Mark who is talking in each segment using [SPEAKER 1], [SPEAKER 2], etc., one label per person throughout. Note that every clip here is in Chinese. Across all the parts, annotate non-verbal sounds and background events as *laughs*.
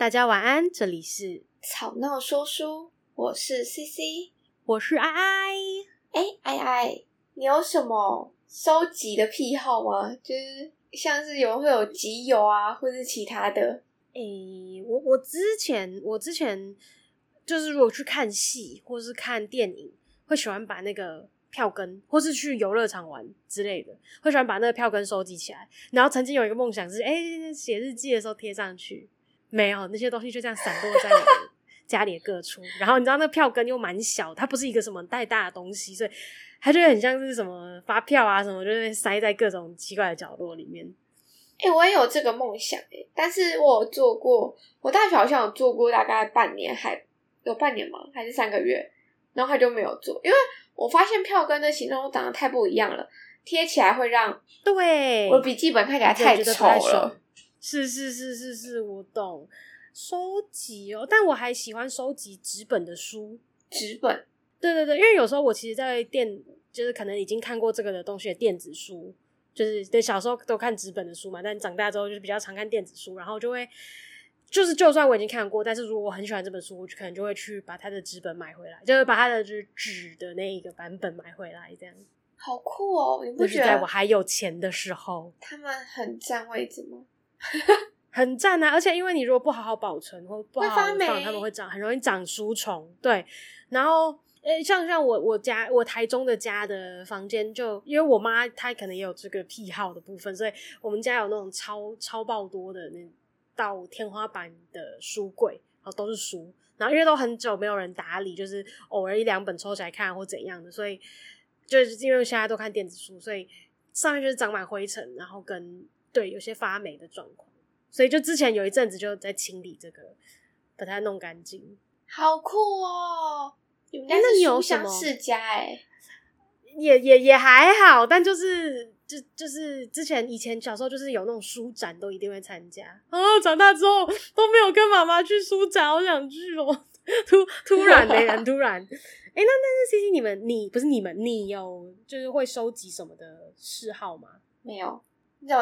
[SPEAKER 1] 大家晚安，这里是
[SPEAKER 2] 吵闹说书，我是 CC，
[SPEAKER 1] 我是爱爱。
[SPEAKER 2] 哎，爱爱，你有什么收集的癖好吗？就是像是有会有集邮啊，或是其他的。
[SPEAKER 1] 哎，我我之前我之前就是如果去看戏或是看电影，会喜欢把那个票根，或是去游乐场玩之类的，会喜欢把那个票根收集起来。然后曾经有一个梦想是，哎，写日记的时候贴上去。没有那些东西就这样散落在我的 *laughs* 家里的各处，然后你知道那票根又蛮小，它不是一个什么太大的东西，所以它就很像是什么发票啊什么，就是塞在各种奇怪的角落里面。
[SPEAKER 2] 哎、欸，我也有这个梦想哎，但是我有做过，我大学好像有做过大概半年，还有半年吗？还是三个月？然后他就没有做，因为我发现票根的形状都长得太不一样了，贴起来会让
[SPEAKER 1] 对
[SPEAKER 2] 我笔记本看起来太丑了。
[SPEAKER 1] 是是是是是，我懂收集哦，但我还喜欢收集纸本的书。
[SPEAKER 2] 纸本，
[SPEAKER 1] 对对对，因为有时候我其实，在电就是可能已经看过这个的东西的电子书，就是对小时候都看纸本的书嘛，但长大之后就是比较常看电子书，然后就会就是就算我已经看过，但是如果我很喜欢这本书，我就可能就会去把它的纸本买回来，就是把它的就是纸的那一个版本买回来，这样。
[SPEAKER 2] 好酷哦！你不觉得
[SPEAKER 1] 在我还有钱的时候，
[SPEAKER 2] 他们很占位置吗？*laughs*
[SPEAKER 1] 很赞啊！而且因为你如果不好好保存或不好好放，
[SPEAKER 2] 发
[SPEAKER 1] 他们会长，很容易长书虫。对，然后诶，像像我我家我台中的家的房间，就因为我妈她可能也有这个癖好的部分，所以我们家有那种超超爆多的那到天花板的书柜，然后都是书。然后因为都很久没有人打理，就是偶尔一两本抽起来看或怎样的，所以就是因为现在都看电子书，所以上面就是长满灰尘，然后跟。对，有些发霉的状况，所以就之前有一阵子就在清理这个，把它弄干净。
[SPEAKER 2] 好酷哦！你们家是书香世家哎，
[SPEAKER 1] 也也也还好，但就是就就是之前以前小时候就是有那种书展，都一定会参加。哦，长大之后都没有跟妈妈去书展，好想去哦！突突然的，很突然。哎，那那是 CC，你们你不是你们，你有就是会收集什么的嗜好吗？
[SPEAKER 2] 没有。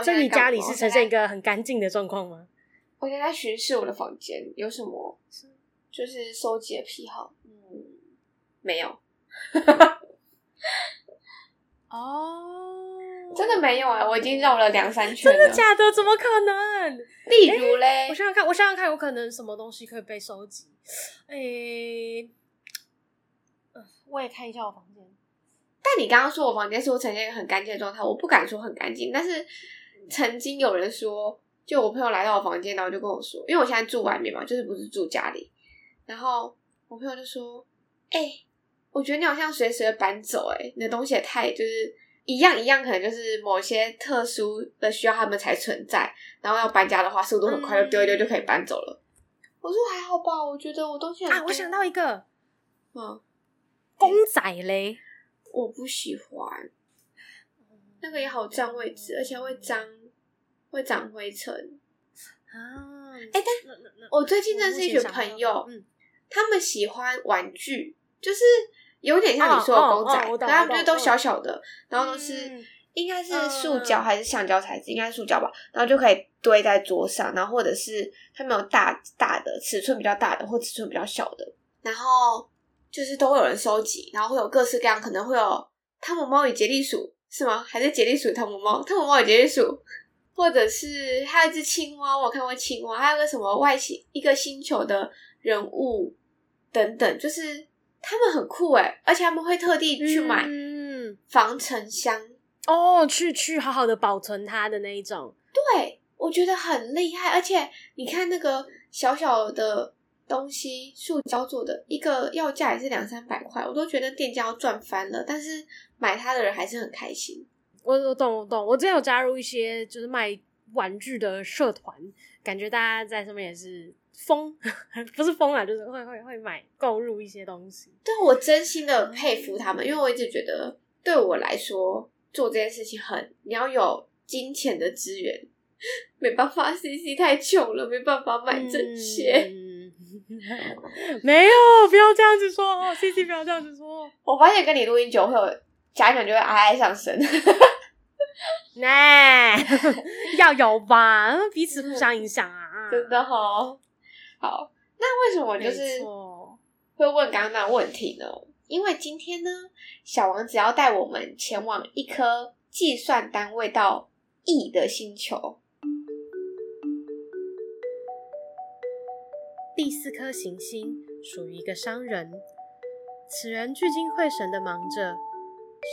[SPEAKER 1] 所以你家里是呈现一个很干净的状况吗？
[SPEAKER 2] 我现在巡视我的房间，有什么就是收集的癖好？嗯，没有。
[SPEAKER 1] 哦，
[SPEAKER 2] 真的没有啊！我已经绕了两三圈了。
[SPEAKER 1] 真的假的？怎么可能？
[SPEAKER 2] 例如嘞、欸，
[SPEAKER 1] 我想想看，我想想看，有可能什么东西可以被收集？诶、欸，我也看一下我房间。
[SPEAKER 2] 但你刚刚说我房间是我呈现一个很干净的状态，我不敢说很干净，但是曾经有人说，就我朋友来到我房间，然后就跟我说，因为我现在住外面嘛，就是不是住家里，然后我朋友就说：“哎、欸，我觉得你好像随时会搬走、欸，哎，你的东西也太就是一样一样，可能就是某些特殊的需要他们才存在，然后要搬家的话，速度很快，就丢一丢就可以搬走了。嗯”我说还好吧，我觉得我东西很
[SPEAKER 1] 啊，我想到一个，
[SPEAKER 2] 嗯，
[SPEAKER 1] 公仔嘞。
[SPEAKER 2] 我不喜欢，那个也好占位置，而且会脏，会长灰尘啊！哎、欸，但我最近认识一群朋友，嗯，他们喜欢玩具，就是有点像你说的公仔，然后他们就都小小的，然后都是、嗯、应该是塑胶还是橡胶材质，应该是塑胶吧，然后就可以堆在桌上，然后或者是他们有大大的尺寸比较大的，或尺寸比较小的，然后。就是都会有人收集，然后会有各式各样，可能会有汤姆猫与杰利鼠，是吗？还是杰利鼠汤姆猫？汤姆猫与杰利鼠，或者是还有一只青蛙，我有看过青蛙，还有个什么外星一个星球的人物等等，就是他们很酷诶，而且他们会特地去买防尘箱、嗯、
[SPEAKER 1] 哦，去去好好的保存它的那一种。
[SPEAKER 2] 对，我觉得很厉害，而且你看那个小小的。东西塑胶做的，一个要价也是两三百块，我都觉得店家要赚翻了。但是买它的人还是很开心。
[SPEAKER 1] 我我懂我懂，我之前有加入一些就是卖玩具的社团，感觉大家在上面也是疯，不是疯啊，就是会会会买购入一些东西。
[SPEAKER 2] 对，我真心的佩服他们，因为我一直觉得对我来说做这件事情很，你要有金钱的资源，没办法，CC 太穷了，没办法买这些。嗯
[SPEAKER 1] 没有，不要这样子说，CC *laughs* 不要这样子说。
[SPEAKER 2] 我发现跟你录音久会有讲一讲就会哀哀上升。*laughs*
[SPEAKER 1] 那 *laughs* 要有吧，彼此互相影响啊。
[SPEAKER 2] 真的好，好，那为什么就是会问刚刚那个问题呢？因为今天呢，小王子要带我们前往一颗计算单位到亿的星球。
[SPEAKER 1] 第四颗行星属于一个商人，此人聚精会神的忙着。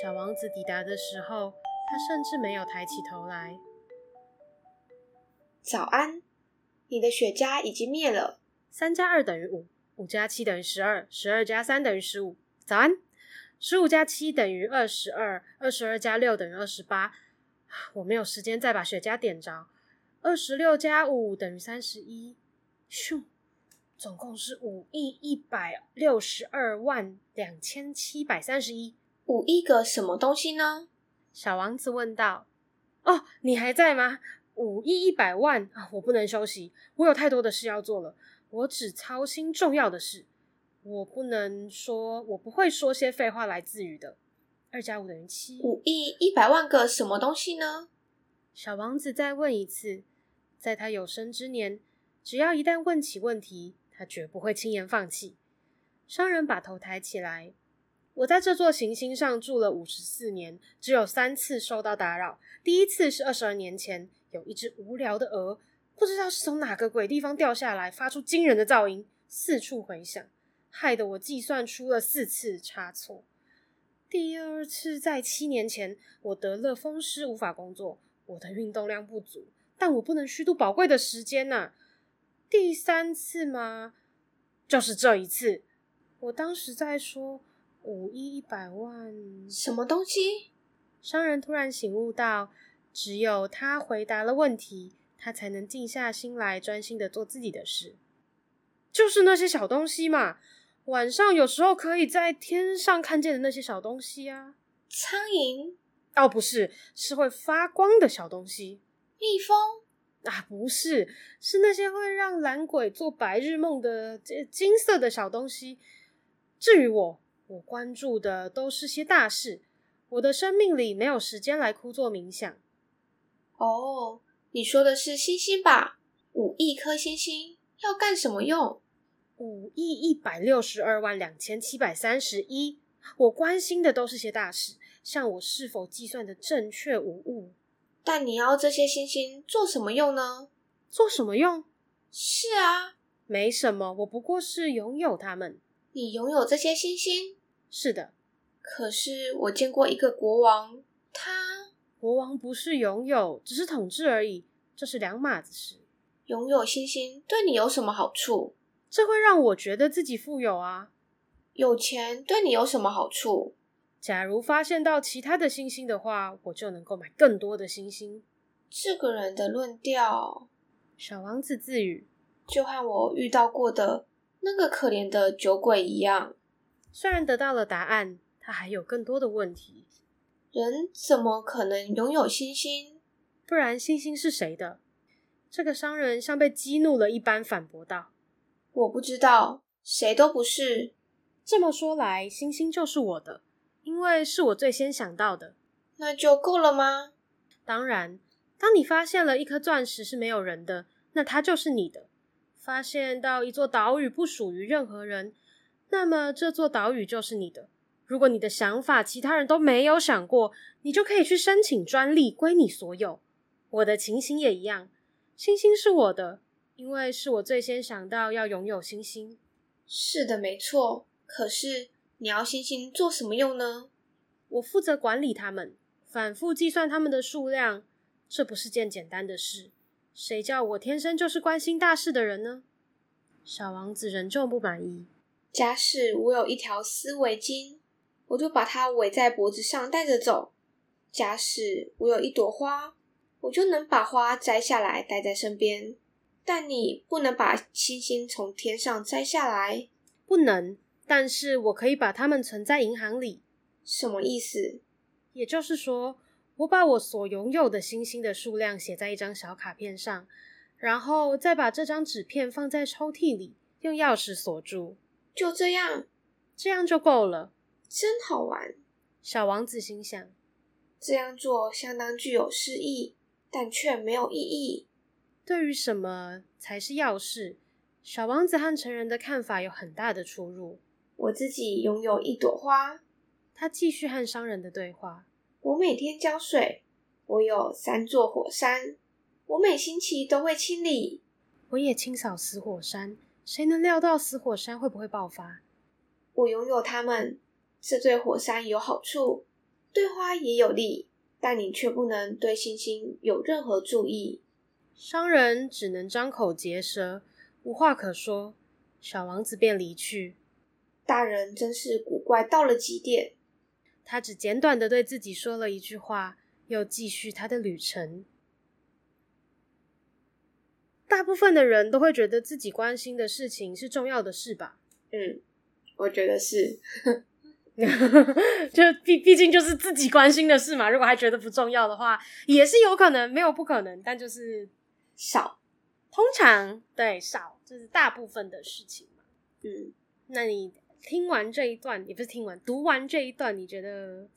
[SPEAKER 1] 小王子抵达的时候，他甚至没有抬起头来。
[SPEAKER 2] 早安，你的雪茄已经灭了。
[SPEAKER 1] 三加二等于五，五加七等于十二，十二加三等于十五。早安，十五加七等于二十二，二十二加六等于二十八。我没有时间再把雪茄点着。二十六加五等于三十一。咻。总共是五亿一百六十二万两千七百三十一。
[SPEAKER 2] 五亿个什么东西呢？
[SPEAKER 1] 小王子问道。哦，你还在吗？五亿一百万啊！我不能休息，我有太多的事要做了。我只操心重要的事。我不能说，我不会说些废话来自语的。二加五等于七。
[SPEAKER 2] 五亿一百万个什么东西呢？
[SPEAKER 1] 小王子再问一次。在他有生之年，只要一旦问起问题。他绝不会轻言放弃。商人把头抬起来。我在这座行星上住了五十四年，只有三次受到打扰。第一次是二十二年前，有一只无聊的鹅，不知道是从哪个鬼地方掉下来，发出惊人的噪音，四处回响，害得我计算出了四次差错。第二次在七年前，我得了风湿，无法工作。我的运动量不足，但我不能虚度宝贵的时间呐。第三次吗？就是这一次。我当时在说五亿一百万
[SPEAKER 2] 什么东西？
[SPEAKER 1] 商人突然醒悟到，只有他回答了问题，他才能静下心来，专心的做自己的事。就是那些小东西嘛，晚上有时候可以在天上看见的那些小东西啊。
[SPEAKER 2] 苍蝇？
[SPEAKER 1] 哦，不是，是会发光的小东西。
[SPEAKER 2] 蜜蜂？
[SPEAKER 1] 啊，不是，是那些会让懒鬼做白日梦的这金色的小东西。至于我，我关注的都是些大事。我的生命里没有时间来枯坐冥想。
[SPEAKER 2] 哦，你说的是星星吧？五亿颗星星要干什么用？
[SPEAKER 1] 五亿一百六十二万两千七百三十一。我关心的都是些大事，像我是否计算的正确无误。
[SPEAKER 2] 但你要这些星星做什么用呢？
[SPEAKER 1] 做什么用？
[SPEAKER 2] 是啊，
[SPEAKER 1] 没什么，我不过是拥有它们。
[SPEAKER 2] 你拥有这些星星？
[SPEAKER 1] 是的。
[SPEAKER 2] 可是我见过一个国王，他……
[SPEAKER 1] 国王不是拥有，只是统治而已，这是两码子事。
[SPEAKER 2] 拥有星星对你有什么好处？
[SPEAKER 1] 这会让我觉得自己富有啊。
[SPEAKER 2] 有钱对你有什么好处？
[SPEAKER 1] 假如发现到其他的星星的话，我就能够买更多的星星。
[SPEAKER 2] 这个人的论调，
[SPEAKER 1] 小王子自语，
[SPEAKER 2] 就和我遇到过的那个可怜的酒鬼一样。
[SPEAKER 1] 虽然得到了答案，他还有更多的问题。
[SPEAKER 2] 人怎么可能拥有星星？
[SPEAKER 1] 不然星星是谁的？这个商人像被激怒了一般反驳道：“
[SPEAKER 2] 我不知道，谁都不是。
[SPEAKER 1] 这么说来，星星就是我的。”因为是我最先想到的，
[SPEAKER 2] 那就够了吗？
[SPEAKER 1] 当然，当你发现了一颗钻石是没有人的，那它就是你的。发现到一座岛屿不属于任何人，那么这座岛屿就是你的。如果你的想法其他人都没有想过，你就可以去申请专利，归你所有。我的情形也一样，星星是我的，因为是我最先想到要拥有星星。
[SPEAKER 2] 是的，没错。可是。你要星星做什么用呢？
[SPEAKER 1] 我负责管理它们，反复计算它们的数量。这不是件简单的事。谁叫我天生就是关心大事的人呢？小王子仍旧不满意。
[SPEAKER 2] 假使我有一条丝围巾，我就把它围在脖子上带着走。假使我有一朵花，我就能把花摘下来带在身边。但你不能把星星从天上摘下来，
[SPEAKER 1] 不能。但是我可以把它们存在银行里。
[SPEAKER 2] 什么意思？
[SPEAKER 1] 也就是说，我把我所拥有的星星的数量写在一张小卡片上，然后再把这张纸片放在抽屉里，用钥匙锁住。
[SPEAKER 2] 就这样，
[SPEAKER 1] 这样就够了。
[SPEAKER 2] 真好玩，
[SPEAKER 1] 小王子心想。
[SPEAKER 2] 这样做相当具有诗意，但却没有意义。
[SPEAKER 1] 对于什么才是要事？小王子和成人的看法有很大的出入。
[SPEAKER 2] 我自己拥有一朵花。
[SPEAKER 1] 他继续和商人的对话。
[SPEAKER 2] 我每天浇水。我有三座火山。我每星期都会清理。
[SPEAKER 1] 我也清扫死火山。谁能料到死火山会不会爆发？
[SPEAKER 2] 我拥有它们，这对火山有好处，对花也有利，但你却不能对星星有任何注意。
[SPEAKER 1] 商人只能张口结舌，无话可说。小王子便离去。
[SPEAKER 2] 大人真是古怪到了极点。
[SPEAKER 1] 他只简短的对自己说了一句话，又继续他的旅程。大部分的人都会觉得自己关心的事情是重要的事吧？
[SPEAKER 2] 嗯，我觉得是。*laughs*
[SPEAKER 1] 就毕毕竟就是自己关心的事嘛。如果还觉得不重要的话，也是有可能，没有不可能，但就是
[SPEAKER 2] 少。
[SPEAKER 1] 通常对少，就是大部分的事情嘛。
[SPEAKER 2] 嗯，
[SPEAKER 1] 那你听完这一段，也不是听完，读完这一段，你觉得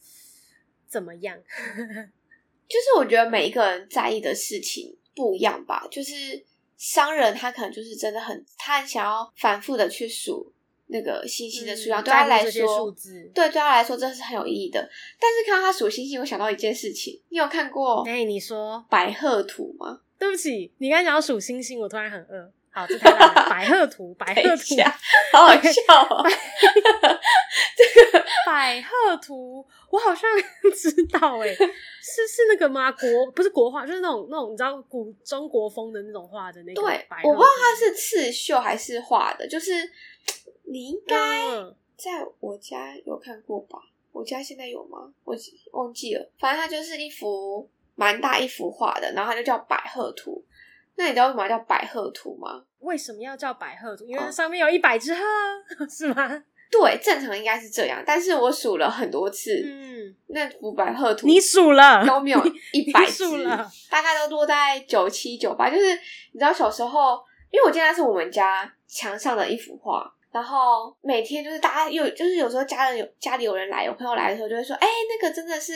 [SPEAKER 1] 怎么样？*laughs*
[SPEAKER 2] 就是我觉得每一个人在意的事情不一样吧。就是商人他可能就是真的很，他很想要反复的去数。那个星星的数量、嗯、对他来说，对对他来说这是很有意义的。但是看到他数星星，我想到一件事情，你有看过？
[SPEAKER 1] 哎，你说
[SPEAKER 2] 百鹤图吗？
[SPEAKER 1] 对不起，你刚才讲到数星星，我突然很饿。好，这太棒了！百贺图，百鹤图，*laughs*
[SPEAKER 2] 好好 *laughs* 笑哦。*laughs*
[SPEAKER 1] 这个百鹤图，我好像知道，哎，是是那个吗？国不是国画，就是那种那种你知道古中国风的那种画的那个。
[SPEAKER 2] 对，我不知道它是刺绣还是画的，就是。你应该在我家有看过吧？我家现在有吗？我忘记了。反正它就是一幅蛮大一幅画的，然后它就叫百鹤图。那你知道为什么叫百鹤图吗？
[SPEAKER 1] 为什么要叫百鹤图？因为它上面有一百只鹤，哦、*laughs* 是吗？
[SPEAKER 2] 对，正常应该是这样。但是我数了很多次，嗯，那幅百鹤图
[SPEAKER 1] 你数了
[SPEAKER 2] 都没有一百只，大概都落在九七九八。就是你知道小时候，因为我记得那是我们家墙上的一幅画。然后每天就是大家有，就是有时候家人有家里有人来，有朋友来的时候，就会说：“哎，那个真的是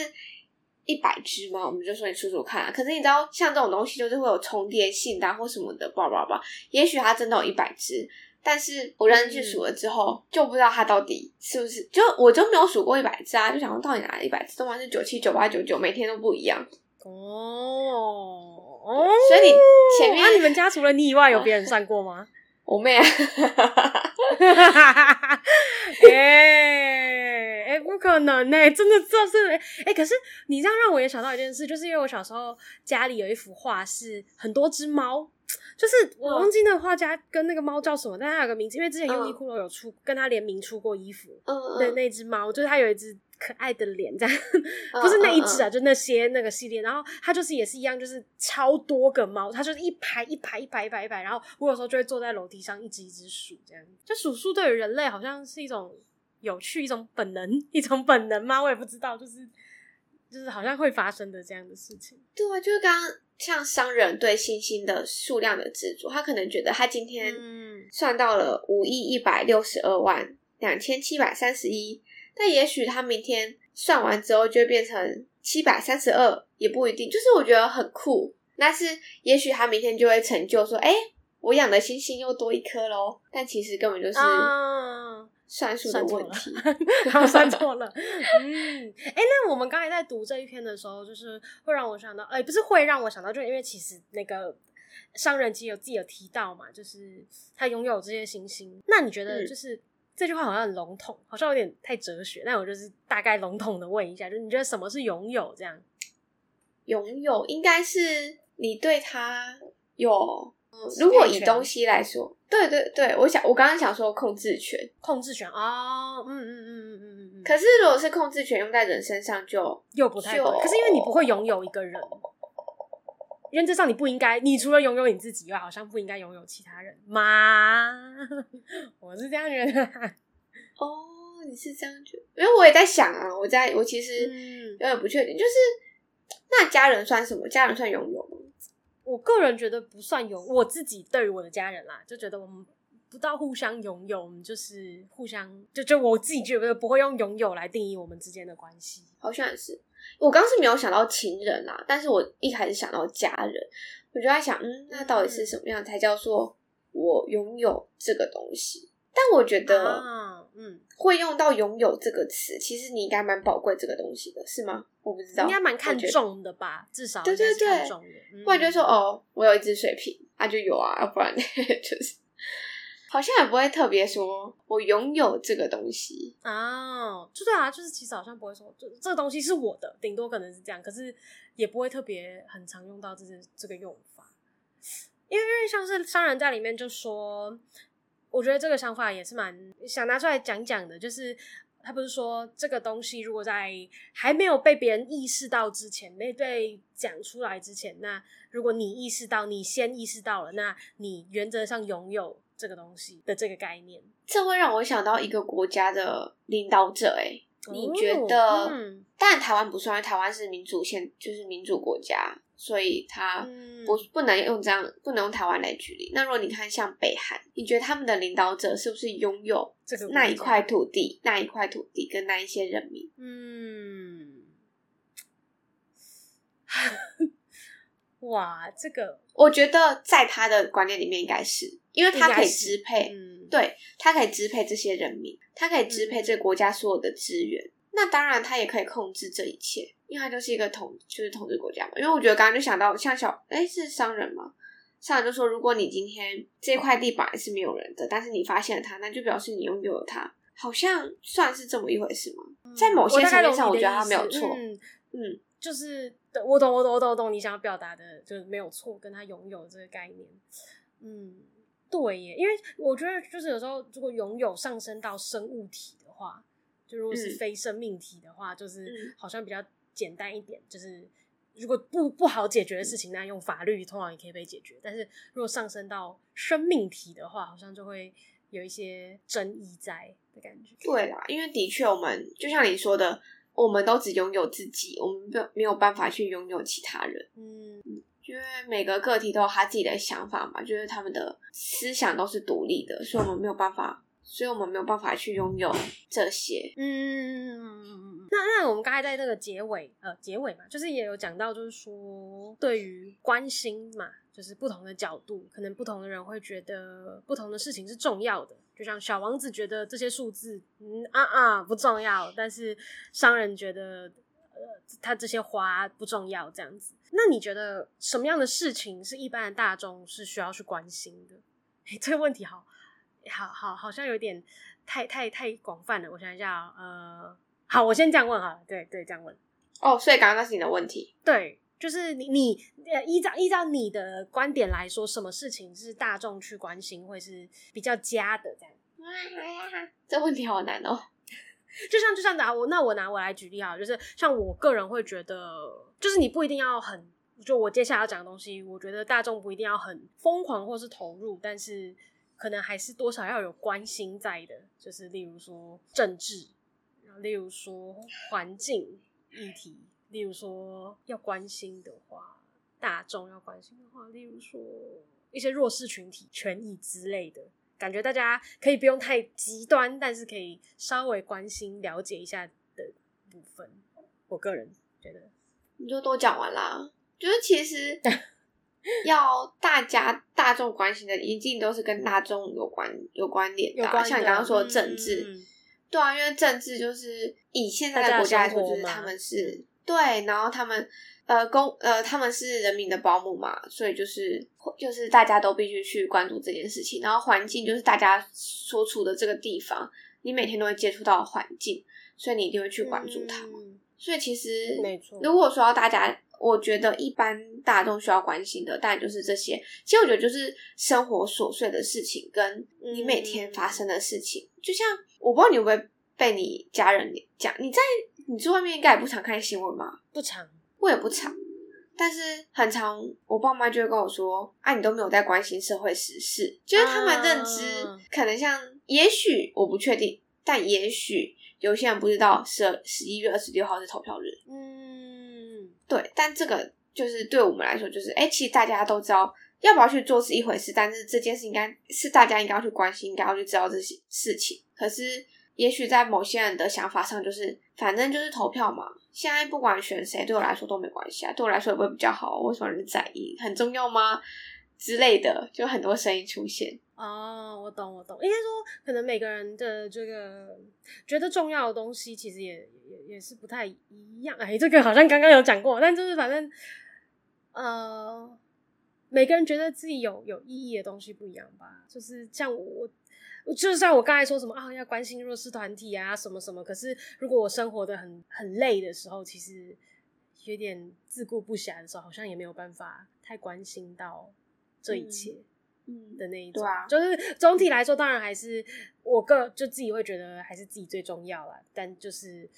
[SPEAKER 2] 一百只吗？”我们就说：“你数数看啊。”可是你知道，像这种东西就是会有重叠性的或什么的，叭叭叭。也许它真的有一百只，但是我认真去数了之后，嗯、就不知道它到底是不是。就我就没有数过一百只啊，就想说到底哪一百只？都完是九七九八九九，每天都不一样。
[SPEAKER 1] 哦哦，
[SPEAKER 2] 所以你前面，
[SPEAKER 1] 你们家除了你以外，有别人算过吗？*laughs*
[SPEAKER 2] 我妹啊。*laughs* *laughs*
[SPEAKER 1] 哎哎，不可能呢、欸！真的这是你这样让我也想到一件事，就是因为我小时候家里有一幅画，是很多只猫，就是我忘记那个画家跟那个猫叫什么，但他有个名字，因为之前优衣库都有出、嗯、跟他联名出过衣服，嗯嗯，对，那只猫就是他有一只。可爱的脸，这样不是那一只啊，uh, uh, uh. 就那些那个系列。然后它就是也是一样，就是超多个猫，它就是一排一排一排一排一排。然后我有时候就会坐在楼梯上一只一只数，这样。就数数对于人类好像是一种有趣、一种本能、*laughs* 一种本能吗？我也不知道，就是就是好像会发生的这样的事情。
[SPEAKER 2] 对啊，就是刚刚像商人对星星的数量的执着，他可能觉得他今天算到了五亿一百六十二万两千七百三十一。但也许他明天算完之后就会变成七百三十二，也不一定。就是我觉得很酷，但是也许他明天就会成就说：“哎、欸，我养的星星又多一颗喽。”但其实根本就是算数的问题，*laughs*
[SPEAKER 1] 然后算错了。嗯，哎、欸，那我们刚才在读这一篇的时候，就是会让我想到，哎、欸，不是会让我想到，就因为其实那个商人其实有自己有提到嘛，就是他拥有这些行星。那你觉得就是？嗯这句话好像很笼统，好像有点太哲学。那我就是大概笼统的问一下，就是你觉得什么是拥有？这样
[SPEAKER 2] 拥有应该是你对他有，嗯，如果以东西来说，对对对，我想我刚刚想说控制权，
[SPEAKER 1] 控制权啊，嗯嗯嗯嗯嗯嗯嗯。
[SPEAKER 2] 可是如果是控制权用在人身上就，就
[SPEAKER 1] 又不太对。可是因为你不会拥有一个人。原则上你不应该，你除了拥有你自己以外，好像不应该拥有其他人吗？*laughs* 我是这样觉得。*laughs*
[SPEAKER 2] 哦，你是这样觉得？因为我也在想啊，我在我其实有点不确定，就是那家人算什么？家人算拥有吗？
[SPEAKER 1] 我个人觉得不算有，我自己对于我的家人啦，就觉得我们不到互相拥有，我们就是互相就就我自己觉得不会用拥有来定义我们之间的关系，
[SPEAKER 2] 好像也是。我刚是没有想到情人啦，但是我一开始想到家人，我就在想，嗯，那到底是什么样才叫做我拥有这个东西。但我觉得，嗯，会用到“拥有”这个词，其实你应该蛮宝贵这个东西的，是吗？我不知道，
[SPEAKER 1] 应该蛮看重的吧，至少对对对，
[SPEAKER 2] 不然就说哦，我有一只水瓶，啊就有啊，要不然 *laughs* 就是。好像也不会特别说，我拥有这个东西。
[SPEAKER 1] 啊，就对啊，就是其实好像不会说，就这个东西是我的，顶多可能是这样，可是也不会特别很常用到这些这个用法，因为因为像是商人在里面就说，我觉得这个想法也是蛮想拿出来讲讲的，就是他不是说这个东西如果在还没有被别人意识到之前，没被讲出来之前，那如果你意识到，你先意识到了，那你原则上拥有。这个东西的这个概念，
[SPEAKER 2] 这会让我想到一个国家的领导者。哎，你觉得？嗯，当然台湾不算，因为台湾是民主宪，就是民主国家，所以他不不能用这样，不能用台湾来举例。那如果你看像北韩，你觉得他们的领导者是不是拥有那一块土地、那一块土地跟那一些人民？嗯，*laughs*
[SPEAKER 1] 哇，这个
[SPEAKER 2] 我觉得在他的观念里面应该是。因为他可以支配，嗯、对，他可以支配这些人民，他可以支配这个国家所有的资源。嗯、那当然，他也可以控制这一切，因为它就是一个统，就是统治国家嘛。因为我觉得刚刚就想到，像小，哎，是商人吗？商人就说，如果你今天这块地本来是没有人的，但是你发现了它，那就表示你拥有了它，好像算是这么一回事吗？嗯、在某些层面上，我觉得他没有错。嗯，
[SPEAKER 1] 嗯，就是我懂，我懂，我懂，我懂你想要表达的，就是没有错，跟他拥有这个概念，嗯。对耶，因为我觉得就是有时候，如果拥有上升到生物体的话，就如果是非生命体的话，嗯、就是好像比较简单一点。就是如果不不好解决的事情，那用法律通常也可以被解决。但是如果上升到生命体的话，好像就会有一些争议在的感觉。
[SPEAKER 2] 对啦，因为的确我们就像你说的，我们都只拥有自己，我们没没有办法去拥有其他人。嗯。因为每个个体都有他自己的想法嘛，就是他们的思想都是独立的，所以我们没有办法，所以我们没有办法去拥有这些。嗯，
[SPEAKER 1] 那那我们刚才在那个结尾，呃，结尾嘛，就是也有讲到，就是说对于关心嘛，就是不同的角度，可能不同的人会觉得不同的事情是重要的。就像小王子觉得这些数字，嗯啊啊不重要，但是商人觉得。呃他这些花不重要，这样子。那你觉得什么样的事情是一般的大众是需要去关心的？欸，*laughs* 这个问题好好好，好像有点太太太广泛了。我想一下，呃，好，我先这样问哈。对对，这样问。
[SPEAKER 2] 哦，所以刚刚那是你的问题。
[SPEAKER 1] 对，就是你你呃依照依照你的观点来说，什么事情是大众去关心会是比较佳的？这样。*laughs*
[SPEAKER 2] 这问题好难哦。*laughs*
[SPEAKER 1] 就像就像拿我那我拿我来举例哈，就是像我个人会觉得，就是你不一定要很，就我接下来要讲的东西，我觉得大众不一定要很疯狂或是投入，但是可能还是多少要有关心在的，就是例如说政治，例如说环境议题，例如说要关心的话，大众要关心的话，例如说一些弱势群体权益之类的。感觉大家可以不用太极端，但是可以稍微关心、了解一下的部分。我个人觉得，
[SPEAKER 2] 你就都讲完啦。就是其实要大家大众关心的，一定都是跟大众有关、有关联的。像你刚刚说的政治，嗯、对啊，因为政治就是以现在的国家来说，就是他们是对，然后他们。呃，公呃，他们是人民的保姆嘛，所以就是就是大家都必须去关注这件事情。然后环境就是大家所处的这个地方，你每天都会接触到环境，所以你一定会去关注它。嗯、所以其实，没错。如果说要大家，我觉得一般大众需要关心的，当然就是这些。其实我觉得就是生活琐碎的事情，跟你每天发生的事情。嗯、就像我不知道你会不会被你家人讲，你在你在外面应该也不常看新闻吗？
[SPEAKER 1] 不常。
[SPEAKER 2] 我也不常，但是很常，我爸妈就会跟我说：“啊，你都没有在关心社会时事。”就是他们认知可能像，也许我不确定，但也许有些人不知道，十十一月二十六号是投票日。嗯，对。但这个就是对我们来说，就是哎，其实大家都知道要不要去做是一回事，但是这件事应该是大家应该要去关心，应该要去知道这些事情。可是，也许在某些人的想法上，就是反正就是投票嘛。现在不管选谁，对我来说都没关系啊。对我来说也不会比较好，为什么人在意？很重要吗？之类的，就很多声音出现。
[SPEAKER 1] 哦，我懂，我懂。应该说，可能每个人的这个觉得重要的东西，其实也也也是不太一样。哎，这个好像刚刚有讲过，但就是反正，呃，每个人觉得自己有有意义的东西不一样吧。就是像我，就像我刚才说什么啊，要关心弱势团体啊，什么什么。可是如果我生活的很很累的时候，其实有点自顾不暇的时候，好像也没有办法太关心到。这一切，嗯的那一种，嗯啊、就是总体来说，当然还是我个就自己会觉得还是自己最重要啦。但就是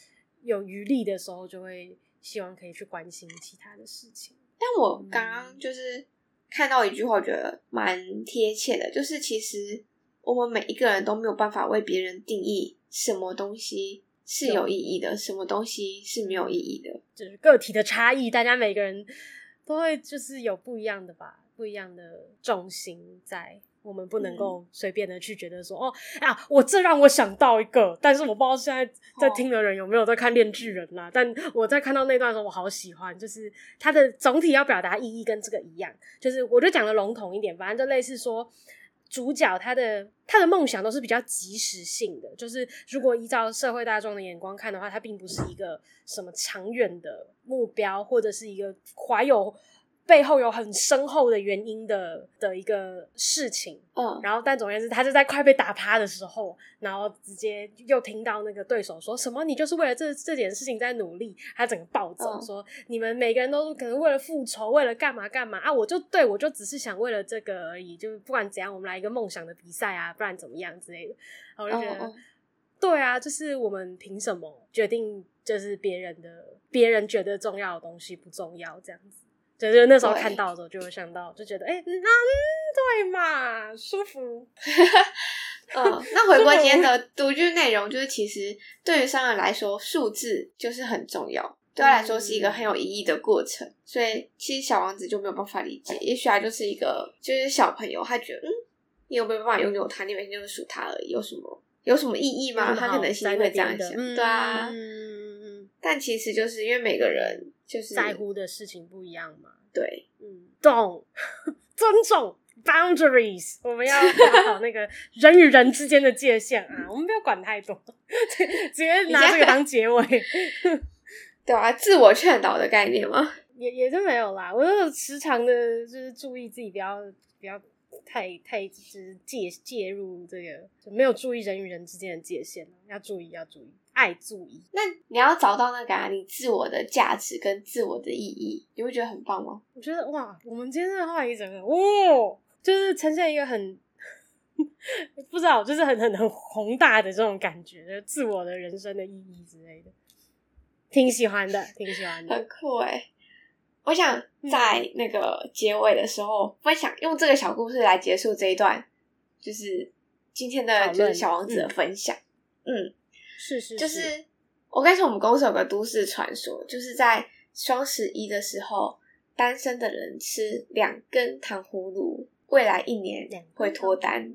[SPEAKER 1] 有余力的时候，就会希望可以去关心其他的事情。
[SPEAKER 2] 但我刚刚就是看到一句话，我觉得蛮贴切的，就是其实我们每一个人都没有办法为别人定义什么东西是有意义的，什么东西是没有意义的，
[SPEAKER 1] 就是个体的差异，大家每个人都会就是有不一样的吧。不一样的重心在，我们不能够随便的去觉得说，嗯、哦啊，我这让我想到一个，但是我不知道现在在听的人有没有在看《恋巨人》啦。但我在看到那段的时候，我好喜欢，就是它的总体要表达意义跟这个一样，就是我就讲的笼统一点，反正就类似说，主角他的他的梦想都是比较即时性的，就是如果依照社会大众的眼光看的话，它并不是一个什么长远的目标，或者是一个怀有。背后有很深厚的原因的的一个事情，嗯，然后但总而言之，他就在快被打趴的时候，然后直接又听到那个对手说什么：“你就是为了这这件事情在努力。”他整个暴走，嗯、说：“你们每个人都可能为了复仇，为了干嘛干嘛啊！我就对我就只是想为了这个而已，就是不管怎样，我们来一个梦想的比赛啊，不然怎么样之类的。”我就觉得，嗯、对啊，就是我们凭什么决定就是别人的别人觉得重要的东西不重要这样子？就就那时候看到的时候，就会想到，就觉得，哎对，那、欸嗯、对嘛，舒服。*laughs*
[SPEAKER 2] 嗯，那回归今天的 *laughs* 读剧内容，就是其实对于商人来说，数字就是很重要，对他来说是一个很有意义的过程。嗯、所以，其实小王子就没有办法理解，也许他就是一个就是小朋友，他觉得，嗯，你有没有办法拥有他？你每天就是数他而已，有什么有什么意义吗？他可能心里会这样想，嗯、对啊。嗯，但其实就是因为每个人。就是
[SPEAKER 1] 在乎的事情不一样嘛，
[SPEAKER 2] 对，
[SPEAKER 1] 嗯，懂，*laughs* 尊重 boundaries，*laughs* 我们要搞好那个人与人之间的界限啊，我们不要管太多，直接拿这个当结尾，*laughs*
[SPEAKER 2] 对啊，自我劝导的概念吗？
[SPEAKER 1] 也也就没有啦，我就时常的，就是注意自己不要不要太太就是介介入这个，就没有注意人与人之间的界限，要注意要注意。爱注意，
[SPEAKER 2] 那你要找到那个啊，你自我的价值跟自我的意义，你会觉得很棒吗？
[SPEAKER 1] 我觉得哇，我们今天的话一整个哦，就是呈现一个很 *laughs* 不知道，就是很很很宏大的这种感觉，就是自我的人生的意义之类的，挺喜欢的，*laughs* 挺喜欢的，
[SPEAKER 2] 很酷哎！我想在那个结尾的时候，分享、嗯、用这个小故事来结束这一段，就是今天的就是小王子的分享，嗯。嗯
[SPEAKER 1] 是是，是，
[SPEAKER 2] 就是我跟你说，我们公司有个都市传说，就是在双十一的时候，单身的人吃两根糖葫芦，未来一年会脱单。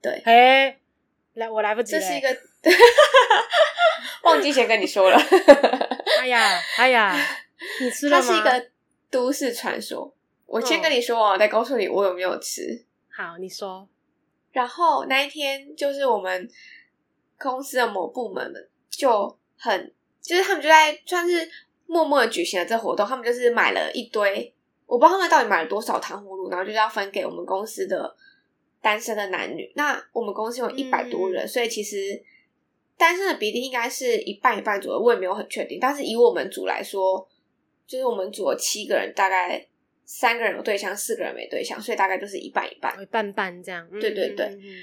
[SPEAKER 2] 对，
[SPEAKER 1] 哎，来，我来不及了，
[SPEAKER 2] 这是一个 *laughs* 忘记先跟你说了。*laughs*
[SPEAKER 1] 哎呀，哎呀，*laughs* 你吃了吗？
[SPEAKER 2] 它是一个都市传说，我先跟你说哦，再告诉你我有没有吃。
[SPEAKER 1] 好，你说。
[SPEAKER 2] 然后那一天就是我们。公司的某部门们就很，就是他们就在算是默默的举行了这活动。他们就是买了一堆，我不知道他们到底买了多少糖葫芦，然后就是要分给我们公司的单身的男女。那我们公司有一百多人，嗯、所以其实单身的比例应该是一半一半左右，我也没有很确定。但是以我们组来说，就是我们组有七个人，大概三个人有对象，四个人没对象，所以大概就是一半一半，
[SPEAKER 1] 一半半这样。嗯、
[SPEAKER 2] 对对对。嗯嗯、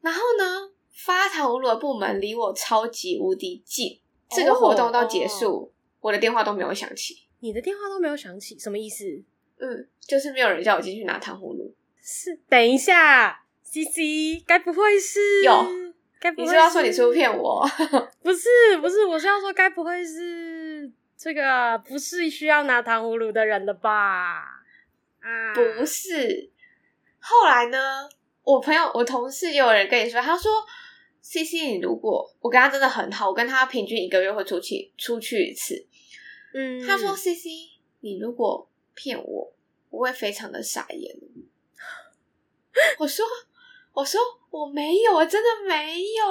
[SPEAKER 2] 然后呢？发糖葫芦的部门离我超级无敌近，这个活动到结束，哦、我的电话都没有响起。
[SPEAKER 1] 你的电话都没有响起，什么意思？
[SPEAKER 2] 嗯，就是没有人叫我进去拿糖葫芦。
[SPEAKER 1] 是，等一下，CC，该不会是？
[SPEAKER 2] 有，该不会是？你是要说你是不是骗我？*laughs*
[SPEAKER 1] 不是，不是，我是要说，该不会是这个不是需要拿糖葫芦的人的吧？
[SPEAKER 2] 啊，不是。后来呢？我朋友、我同事也有人跟你说，他说。C C，你如果我跟他真的很好，我跟他平均一个月会出去出去一次。嗯，他说 C C，你如果骗我，我会非常的傻眼。我说，我说我没有，我真的没有，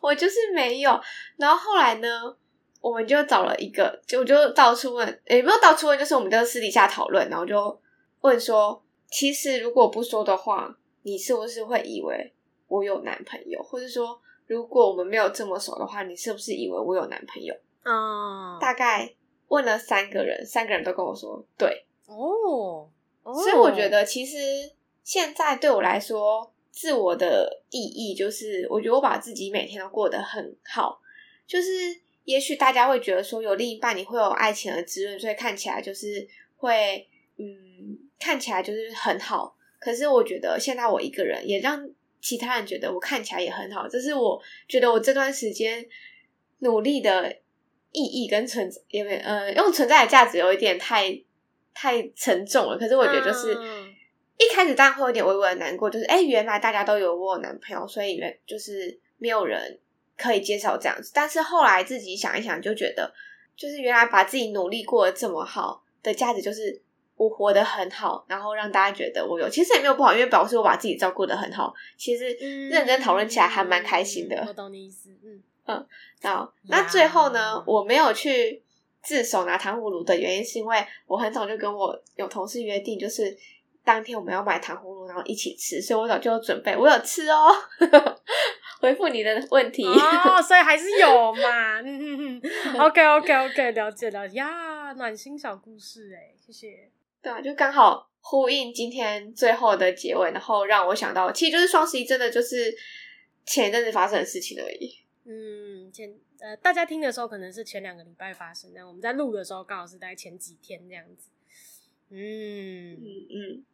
[SPEAKER 2] 我就是没有。然后后来呢，我们就找了一个，就我就到处问，也没有到处问，就是我们就私底下讨论，然后就问说，其实如果不说的话，你是不是会以为我有男朋友？或者说，如果我们没有这么熟的话，你是不是以为我有男朋友？啊，大概问了三个人，三个人都跟我说对。哦，所以我觉得其实现在对我来说，自我的意义就是，我觉得我把自己每天都过得很好。就是也许大家会觉得说，有另一半你会有爱情的滋润，所以看起来就是会，嗯，看起来就是很好。可是我觉得现在我一个人，也让其他人觉得我看起来也很好。这是我觉得我这段时间努力的意义跟存，因为呃，用存在的价值有一点太。太沉重了，可是我觉得就是一开始当然会有点微微的难过，就是哎、欸，原来大家都有我有男朋友，所以原就是没有人可以接受这样子。但是后来自己想一想，就觉得就是原来把自己努力过得这么好的价值，就是我活得很好，然后让大家觉得我有，其实也没有不好，因为表示我把自己照顾的很好。其实认真讨论起来还蛮开心的。
[SPEAKER 1] 我懂你意思，嗯 *laughs*
[SPEAKER 2] 嗯。好，那最后呢，我没有去。自首拿糖葫芦的原因是因为我很早就跟我有同事约定，就是当天我们要买糖葫芦，然后一起吃，所以我早就有准备，我有吃哦。*laughs* 回复你的问题
[SPEAKER 1] 哦，*laughs* 所以还是有嘛。嗯嗯嗯 OK OK OK，了解了解呀，暖心小故事哎，谢谢。
[SPEAKER 2] 对啊，就刚好呼应今天最后的结尾，然后让我想到，其实就是双十一真的就是前一阵子发生的事情而已。
[SPEAKER 1] 嗯，前。呃，大家听的时候可能是前两个礼拜发生，但我们在录的时候刚好是在前几天这样子。嗯嗯嗯，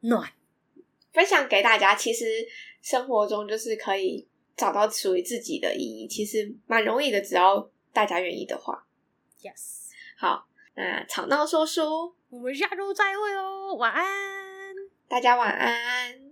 [SPEAKER 1] *sighs* 暖，
[SPEAKER 2] 分享给大家。其实生活中就是可以找到属于自己的意义，其实蛮容易的，只要大家愿意的话。
[SPEAKER 1] Yes，
[SPEAKER 2] 好，那吵闹说书，
[SPEAKER 1] 我们下周再会哦，晚安，
[SPEAKER 2] 大家晚安。